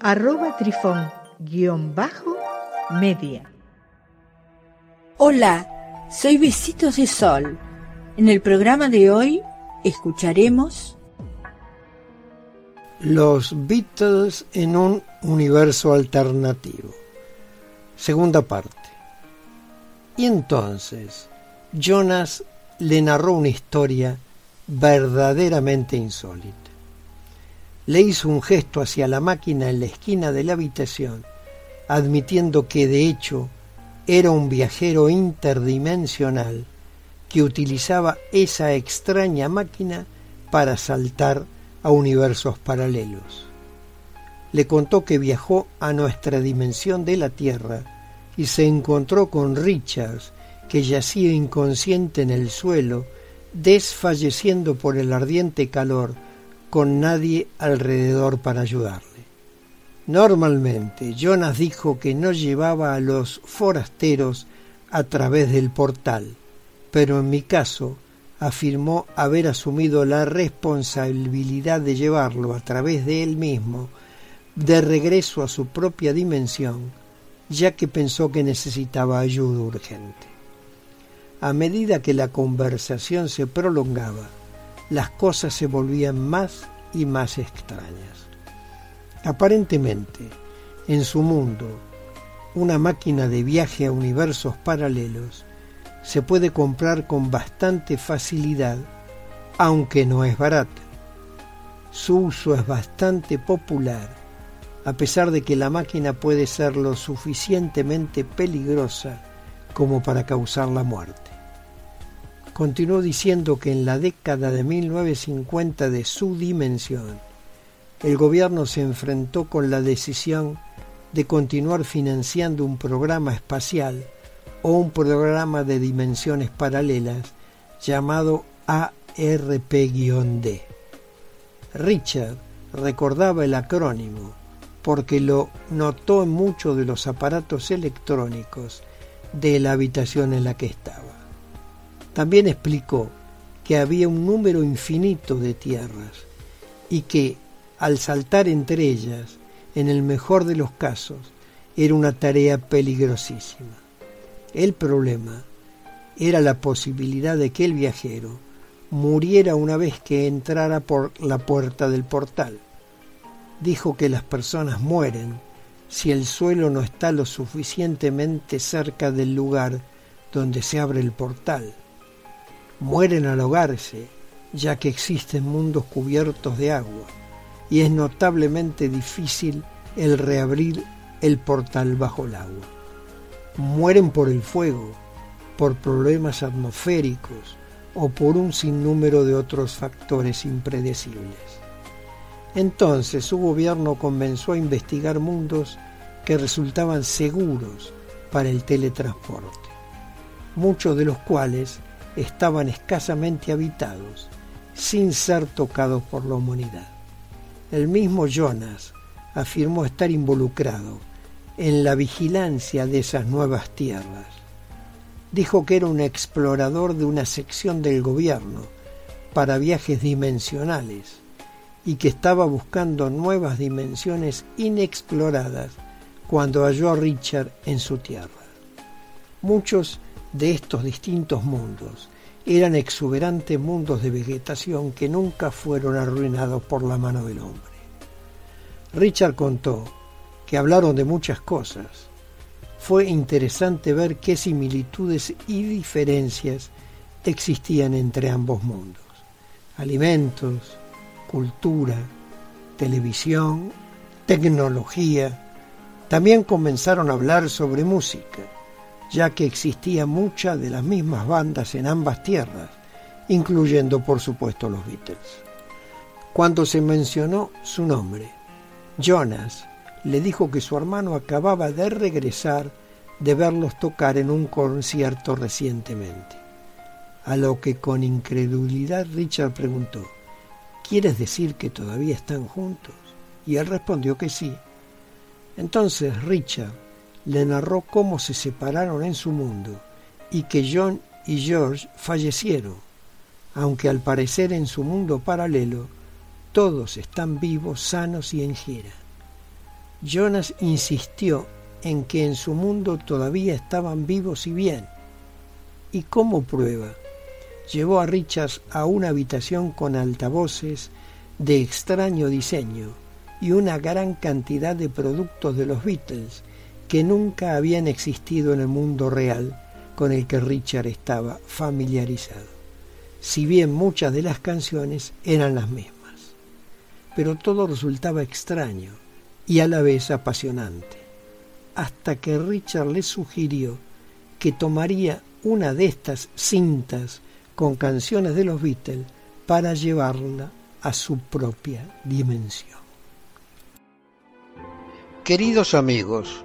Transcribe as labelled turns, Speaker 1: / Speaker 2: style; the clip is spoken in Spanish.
Speaker 1: arroba trifón-media.
Speaker 2: Hola, soy Besitos de Sol. En el programa de hoy escucharemos
Speaker 3: Los Beatles en un universo alternativo. Segunda parte. Y entonces, Jonas le narró una historia verdaderamente insólita. Le hizo un gesto hacia la máquina en la esquina de la habitación, admitiendo que de hecho era un viajero interdimensional que utilizaba esa extraña máquina para saltar a universos paralelos. Le contó que viajó a nuestra dimensión de la Tierra y se encontró con Richards, que yacía inconsciente en el suelo, desfalleciendo por el ardiente calor, con nadie alrededor para ayudarle. Normalmente Jonas dijo que no llevaba a los forasteros a través del portal, pero en mi caso afirmó haber asumido la responsabilidad de llevarlo a través de él mismo de regreso a su propia dimensión, ya que pensó que necesitaba ayuda urgente. A medida que la conversación se prolongaba, las cosas se volvían más y más extrañas. Aparentemente, en su mundo, una máquina de viaje a universos paralelos se puede comprar con bastante facilidad, aunque no es barata. Su uso es bastante popular, a pesar de que la máquina puede ser lo suficientemente peligrosa como para causar la muerte. Continuó diciendo que en la década de 1950 de su dimensión, el gobierno se enfrentó con la decisión de continuar financiando un programa espacial o un programa de dimensiones paralelas llamado ARP-D. Richard recordaba el acrónimo porque lo notó en muchos de los aparatos electrónicos de la habitación en la que estaba. También explicó que había un número infinito de tierras y que, al saltar entre ellas, en el mejor de los casos, era una tarea peligrosísima. El problema era la posibilidad de que el viajero muriera una vez que entrara por la puerta del portal. Dijo que las personas mueren si el suelo no está lo suficientemente cerca del lugar donde se abre el portal. Mueren al ahogarse, ya que existen mundos cubiertos de agua, y es notablemente difícil el reabrir el portal bajo el agua. Mueren por el fuego, por problemas atmosféricos o por un sinnúmero de otros factores impredecibles. Entonces su gobierno comenzó a investigar mundos que resultaban seguros para el teletransporte, muchos de los cuales estaban escasamente habitados, sin ser tocados por la humanidad. El mismo Jonas afirmó estar involucrado en la vigilancia de esas nuevas tierras. Dijo que era un explorador de una sección del gobierno para viajes dimensionales y que estaba buscando nuevas dimensiones inexploradas cuando halló a Richard en su tierra. Muchos de estos distintos mundos eran exuberantes mundos de vegetación que nunca fueron arruinados por la mano del hombre. Richard contó que hablaron de muchas cosas. Fue interesante ver qué similitudes y diferencias existían entre ambos mundos. Alimentos, cultura, televisión, tecnología. También comenzaron a hablar sobre música, ya que existía mucha de las mismas bandas en ambas tierras, incluyendo por supuesto los Beatles. Cuando se mencionó su nombre, Jonas le dijo que su hermano acababa de regresar de verlos tocar en un concierto recientemente. A lo que con incredulidad Richard preguntó, ¿Quieres decir que todavía están juntos? Y él respondió que sí. Entonces Richard le narró cómo se separaron en su mundo y que John y George fallecieron, aunque al parecer en su mundo paralelo todos están vivos, sanos y en gira. Jonas insistió en que en su mundo todavía estaban vivos y bien. Y como prueba, llevó a Richards a una habitación con altavoces de extraño diseño y una gran cantidad de productos de los Beatles que nunca habían existido en el mundo real con el que Richard estaba familiarizado, si bien muchas de las canciones eran las mismas. Pero todo resultaba extraño y a la vez apasionante, hasta que Richard le sugirió que tomaría una de estas cintas con canciones de los Beatles para llevarla a su propia dimensión.
Speaker 4: Queridos amigos,